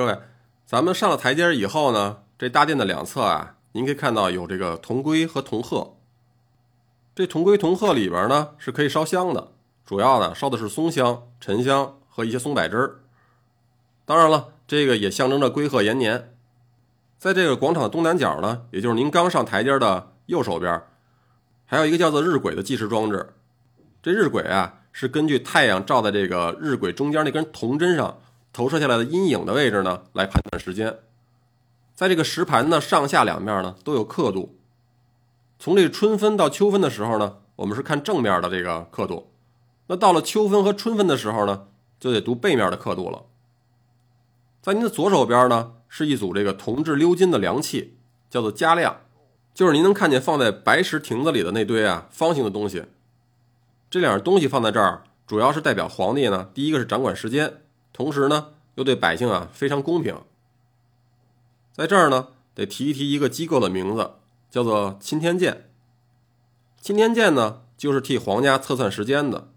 各位，咱们上了台阶以后呢，这大殿的两侧啊，您可以看到有这个铜龟和铜鹤。这铜龟铜鹤里边呢是可以烧香的，主要呢烧的是松香、沉香和一些松柏枝儿。当然了，这个也象征着龟鹤延年。在这个广场的东南角呢，也就是您刚上台阶的右手边，还有一个叫做日晷的计时装置。这日晷啊，是根据太阳照在这个日晷中间那根铜针上。投射下来的阴影的位置呢，来判断时间。在这个石盘呢上下两面呢都有刻度。从这春分到秋分的时候呢，我们是看正面的这个刻度。那到了秋分和春分的时候呢，就得读背面的刻度了。在您的左手边呢，是一组这个铜制鎏金的量器，叫做加量，就是您能看见放在白石亭子里的那堆啊方形的东西。这两样东西放在这儿，主要是代表皇帝呢，第一个是掌管时间。同时呢，又对百姓啊非常公平。在这儿呢，得提一提一个机构的名字，叫做钦天监。钦天监呢，就是替皇家测算时间的。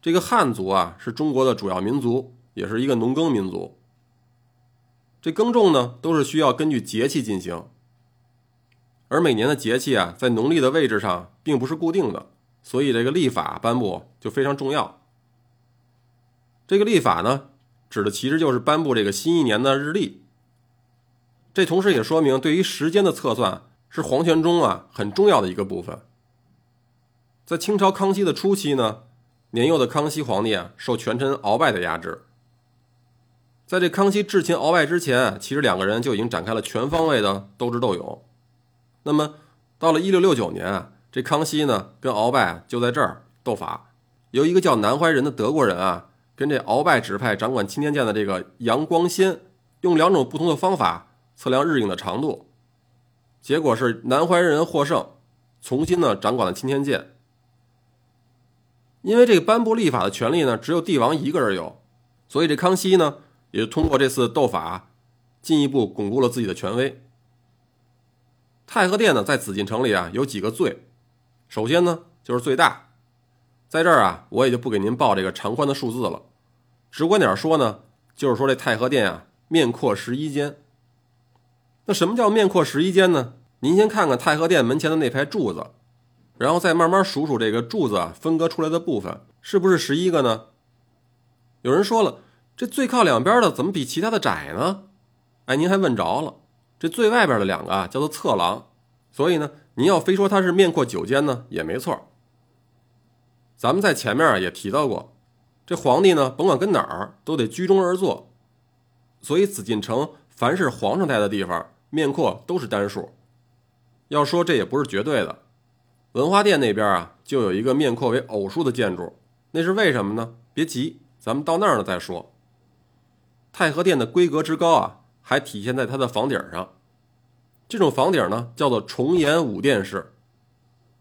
这个汉族啊，是中国的主要民族，也是一个农耕民族。这耕种呢，都是需要根据节气进行，而每年的节气啊，在农历的位置上并不是固定的，所以这个历法颁布就非常重要。这个历法呢，指的其实就是颁布这个新一年的日历。这同时也说明，对于时间的测算是皇权中啊很重要的一个部分。在清朝康熙的初期呢，年幼的康熙皇帝啊受权臣鳌拜的压制。在这康熙智擒鳌拜之前，其实两个人就已经展开了全方位的斗智斗勇。那么到了一六六九年啊，这康熙呢跟鳌拜就在这儿斗法，由一个叫南怀仁的德国人啊。跟这鳌拜指派掌管钦天监的这个杨光先，用两种不同的方法测量日影的长度，结果是南怀仁获胜，重新呢掌管了钦天监。因为这个颁布历法的权利呢，只有帝王一个人有，所以这康熙呢，也通过这次斗法，进一步巩固了自己的权威。太和殿呢，在紫禁城里啊，有几个罪，首先呢，就是最大。在这儿啊，我也就不给您报这个长宽的数字了。直观点说呢，就是说这太和殿啊，面阔十一间。那什么叫面阔十一间呢？您先看看太和殿门前的那排柱子，然后再慢慢数数这个柱子啊分割出来的部分，是不是十一个呢？有人说了，这最靠两边的怎么比其他的窄呢？哎，您还问着了，这最外边的两个啊叫做侧廊，所以呢，您要非说它是面阔九间呢，也没错。咱们在前面啊也提到过，这皇帝呢，甭管跟哪儿都得居中而坐，所以紫禁城凡是皇上待的地方，面阔都是单数。要说这也不是绝对的，文华殿那边啊就有一个面阔为偶数的建筑，那是为什么呢？别急，咱们到那儿了再说。太和殿的规格之高啊，还体现在它的房顶上。这种房顶呢叫做重檐五殿式。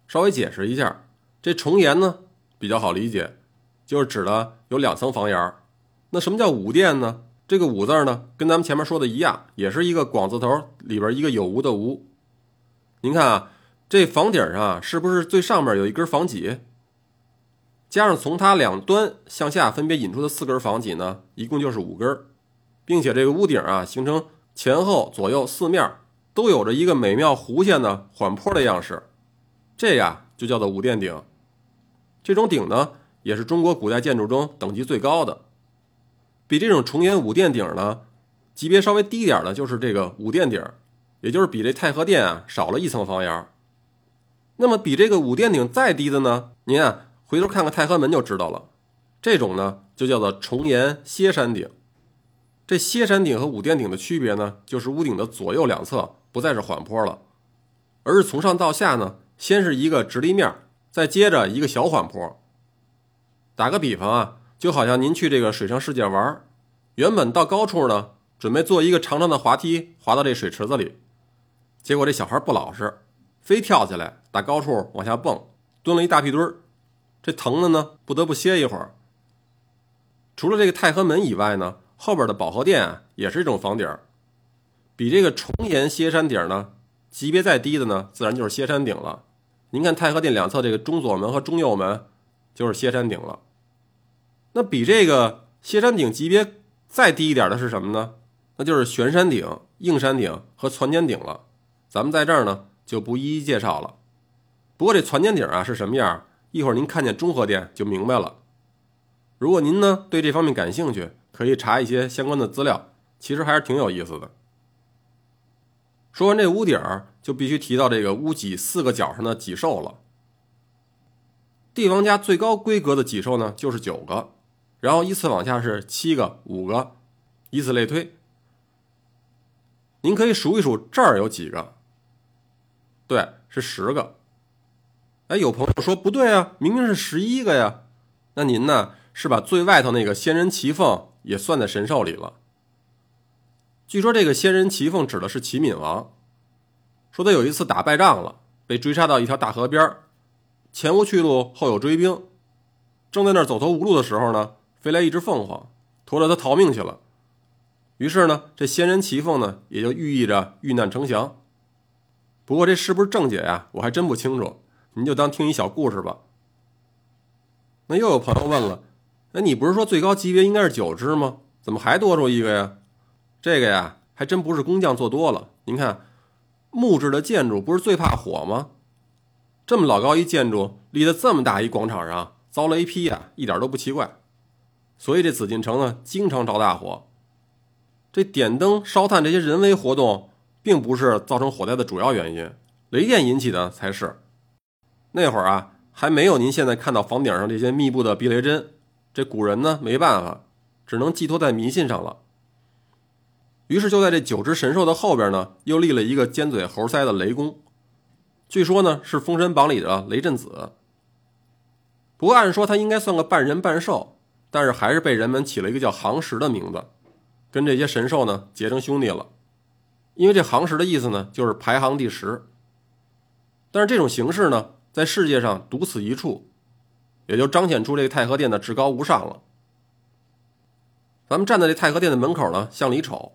稍微解释一下，这重檐呢。比较好理解，就是指的有两层房檐儿。那什么叫五殿呢？这个五字呢，跟咱们前面说的一样，也是一个广字头里边一个有无的无。您看啊，这房顶上是不是最上面有一根房脊？加上从它两端向下分别引出的四根房脊呢，一共就是五根，并且这个屋顶啊，形成前后左右四面都有着一个美妙弧线的缓坡的样式，这呀就叫做五殿顶。这种顶呢，也是中国古代建筑中等级最高的。比这种重檐五殿顶呢，级别稍微低点的，就是这个五殿顶，也就是比这太和殿啊少了一层房檐。那么比这个五殿顶再低的呢，您啊回头看看太和门就知道了。这种呢就叫做重檐歇山顶。这歇山顶和五殿顶的区别呢，就是屋顶的左右两侧不再是缓坡了，而是从上到下呢，先是一个直立面。再接着一个小缓坡。打个比方啊，就好像您去这个水上世界玩，原本到高处呢，准备做一个长长的滑梯滑到这水池子里，结果这小孩不老实，非跳起来打高处往下蹦，蹲了一大屁墩儿，这疼的呢，不得不歇一会儿。除了这个太和门以外呢，后边的保和殿啊，也是一种房顶，比这个重檐歇山顶呢，级别再低的呢，自然就是歇山顶了。您看太和殿两侧这个中左门和中右门，就是歇山顶了。那比这个歇山顶级别再低一点的是什么呢？那就是悬山顶、硬山顶和攒尖顶了。咱们在这儿呢就不一一介绍了。不过这攒尖顶啊是什么样？一会儿您看见中和殿就明白了。如果您呢对这方面感兴趣，可以查一些相关的资料，其实还是挺有意思的。说完这屋顶儿，就必须提到这个屋脊四个角上的脊兽了。帝王家最高规格的脊兽呢就是九个，然后依次往下是七个、五个，以此类推。您可以数一数这儿有几个？对，是十个。哎，有朋友说不对啊，明明是十一个呀。那您呢？是把最外头那个仙人骑凤也算在神兽里了。据说这个仙人骑凤指的是齐闵王，说他有一次打败仗了，被追杀到一条大河边前无去路，后有追兵，正在那儿走投无路的时候呢，飞来一只凤凰，驮着他逃命去了。于是呢，这仙人骑凤呢，也就寓意着遇难成祥。不过这是不是正解呀？我还真不清楚，您就当听一小故事吧。那又有朋友问了。那你不是说最高级别应该是九只吗？怎么还多出一个呀？这个呀，还真不是工匠做多了。您看，木质的建筑不是最怕火吗？这么老高一建筑立在这么大一广场上，遭雷劈呀，一点都不奇怪。所以这紫禁城呢，经常着大火。这点灯、烧炭这些人为活动，并不是造成火灾的主要原因，雷电引起的才是。那会儿啊，还没有您现在看到房顶上这些密布的避雷针。这古人呢没办法，只能寄托在迷信上了。于是就在这九只神兽的后边呢，又立了一个尖嘴猴腮的雷公，据说呢是《封神榜》里的雷震子。不过按说他应该算个半人半兽，但是还是被人们起了一个叫行石的名字，跟这些神兽呢结成兄弟了。因为这行石的意思呢就是排行第十。但是这种形式呢，在世界上独此一处。也就彰显出这个太和殿的至高无上了。咱们站在这太和殿的门口呢，向里瞅，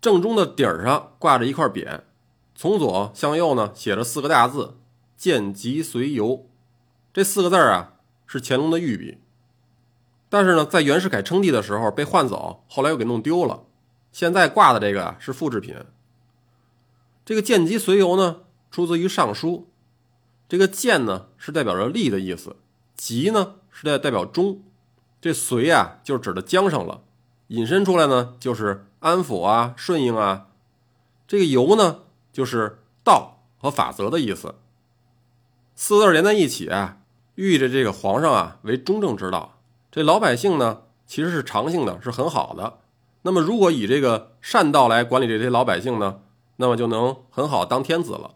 正中的顶上挂着一块匾，从左向右呢写着四个大字“见吉随游”。这四个字啊是乾隆的御笔，但是呢在袁世凯称帝的时候被换走，后来又给弄丢了。现在挂的这个啊是复制品。这个“见吉随游”呢出自于《尚书》。这个“建”呢是代表着利的意思，“吉”呢是代代表忠，这“随”啊就是指的江上了，引申出来呢就是安抚啊、顺应啊。这个“由”呢就是道和法则的意思，四字连在一起啊，寓意着这个皇上啊为中正之道，这老百姓呢其实是长性的，是很好的。那么如果以这个善道来管理这些老百姓呢，那么就能很好当天子了。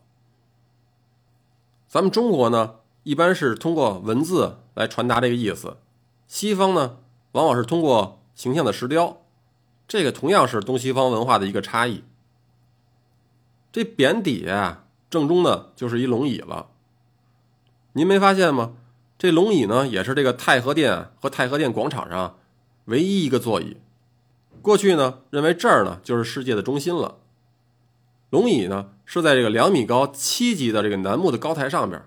咱们中国呢，一般是通过文字来传达这个意思；西方呢，往往是通过形象的石雕。这个同样是东西方文化的一个差异。这匾底啊，正中呢就是一龙椅了。您没发现吗？这龙椅呢，也是这个太和殿和太和殿广场上唯一一个座椅。过去呢，认为这儿呢就是世界的中心了。龙椅呢是在这个两米高、七级的这个楠木的高台上边。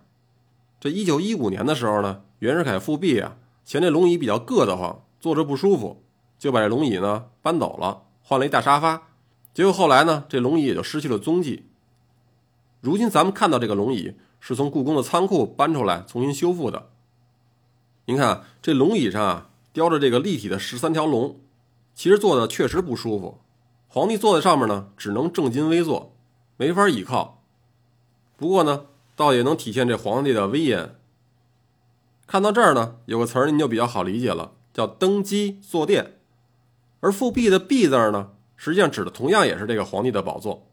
这一九一五年的时候呢，袁世凯复辟啊，嫌这龙椅比较硌得慌，坐着不舒服，就把这龙椅呢搬走了，换了一大沙发。结果后来呢，这龙椅也就失去了踪迹。如今咱们看到这个龙椅是从故宫的仓库搬出来重新修复的。您看这龙椅上啊雕着这个立体的十三条龙，其实坐的确实不舒服。皇帝坐在上面呢，只能正襟危坐。没法倚靠，不过呢，倒也能体现这皇帝的威严。看到这儿呢，有个词儿您就比较好理解了，叫登基坐殿。而复辟的“辟”字呢，实际上指的同样也是这个皇帝的宝座。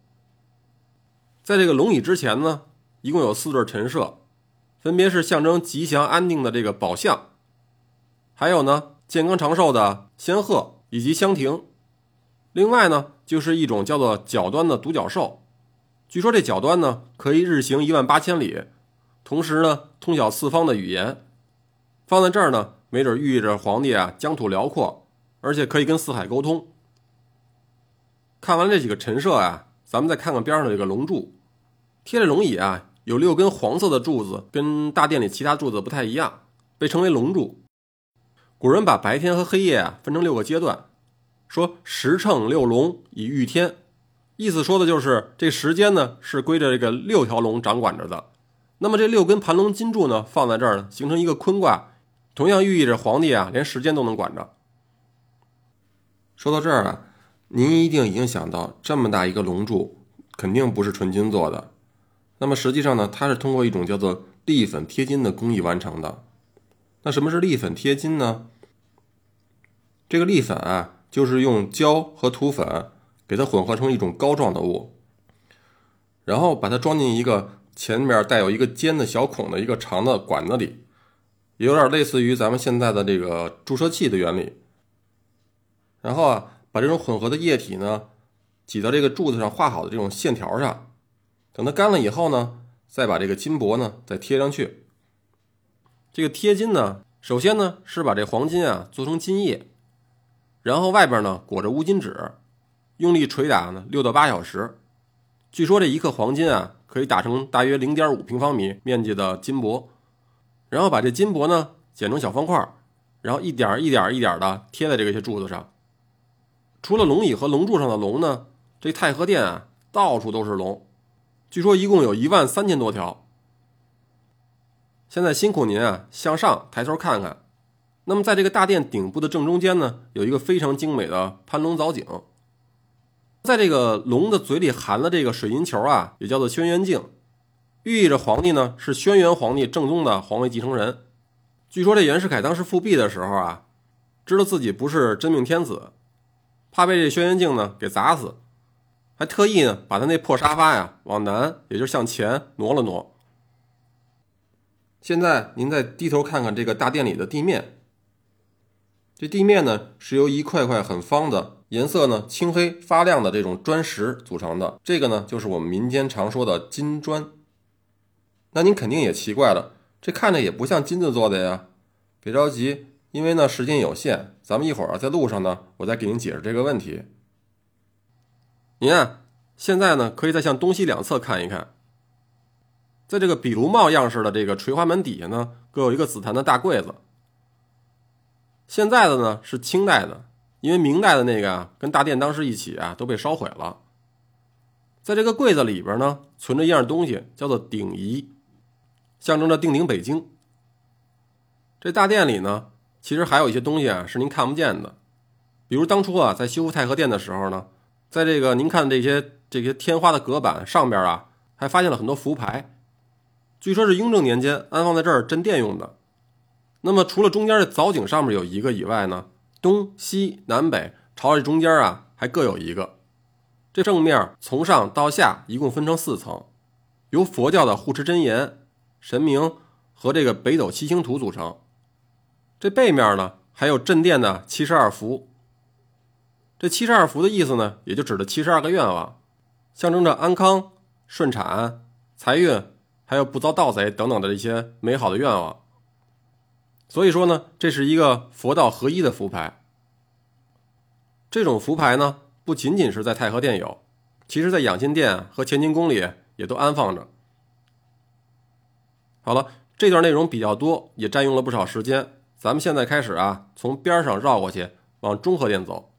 在这个龙椅之前呢，一共有四对陈设，分别是象征吉祥安定的这个宝象，还有呢健康长寿的仙鹤以及香亭。另外呢，就是一种叫做角端的独角兽。据说这角端呢可以日行一万八千里，同时呢通晓四方的语言，放在这儿呢，没准寓意着皇帝啊疆土辽阔，而且可以跟四海沟通。看完这几个陈设啊，咱们再看看边上的这个龙柱，贴着龙椅啊有六根黄色的柱子，跟大殿里其他柱子不太一样，被称为龙柱。古人把白天和黑夜啊分成六个阶段，说时乘六龙以御天，意思说的就是这时间呢是归着这个六条龙掌管着的。那么这六根盘龙金柱呢放在这儿呢，形成一个坤卦，同样寓意着皇帝啊连时间都能管着。说到这儿啊，您一定已经想到，这么大一个龙柱肯定不是纯金做的。那么实际上呢，它是通过一种叫做立粉贴金的工艺完成的。那什么是立粉贴金呢？这个立粉啊，就是用胶和土粉给它混合成一种膏状的物，然后把它装进一个前面带有一个尖的小孔的一个长的管子里，有点类似于咱们现在的这个注射器的原理。然后啊，把这种混合的液体呢，挤到这个柱子上画好的这种线条上，等它干了以后呢，再把这个金箔呢再贴上去。这个贴金呢，首先呢是把这黄金啊做成金液。然后外边呢裹着乌金纸，用力捶打呢六到八小时。据说这一克黄金啊可以打成大约零点五平方米面积的金箔。然后把这金箔呢剪成小方块，然后一点一点一点的贴在这个些柱子上。除了龙椅和龙柱上的龙呢，这太和殿啊到处都是龙，据说一共有一万三千多条。现在辛苦您啊，向上抬头看看。那么，在这个大殿顶部的正中间呢，有一个非常精美的盘龙藻井。在这个龙的嘴里含了这个水银球啊，也叫做轩辕镜，寓意着皇帝呢是轩辕皇帝正宗的皇位继承人。据说这袁世凯当时复辟的时候啊，知道自己不是真命天子，怕被这轩辕镜呢给砸死，还特意呢把他那破沙发呀往南，也就是向前挪了挪。现在您再低头看看这个大殿里的地面。这地面呢是由一块块很方的、颜色呢青黑发亮的这种砖石组成的。这个呢就是我们民间常说的金砖。那您肯定也奇怪了，这看着也不像金子做的呀。别着急，因为呢时间有限，咱们一会儿在路上呢，我再给您解释这个问题。您啊，现在呢可以再向东西两侧看一看，在这个比卢帽样式的这个垂花门底下呢，各有一个紫檀的大柜子。现在的呢是清代的，因为明代的那个啊跟大殿当时一起啊都被烧毁了。在这个柜子里边呢存着一样东西，叫做鼎仪，象征着定鼎北京。这大殿里呢其实还有一些东西啊是您看不见的，比如当初啊在修复太和殿的时候呢，在这个您看这些这些天花的隔板上边啊还发现了很多符牌，据说是雍正年间安放在这儿镇殿用的。那么，除了中间这藻井上面有一个以外呢，东西南北朝这中间啊，还各有一个。这正面从上到下一共分成四层，由佛教的护持真言、神明和这个北斗七星图组成。这背面呢，还有镇殿的七十二符。这七十二符的意思呢，也就指的七十二个愿望，象征着安康、顺产、财运，还有不遭盗贼等等的一些美好的愿望。所以说呢，这是一个佛道合一的符牌。这种符牌呢，不仅仅是在太和殿有，其实在养心殿和乾清宫里也都安放着。好了，这段内容比较多，也占用了不少时间。咱们现在开始啊，从边上绕过去，往中和点走。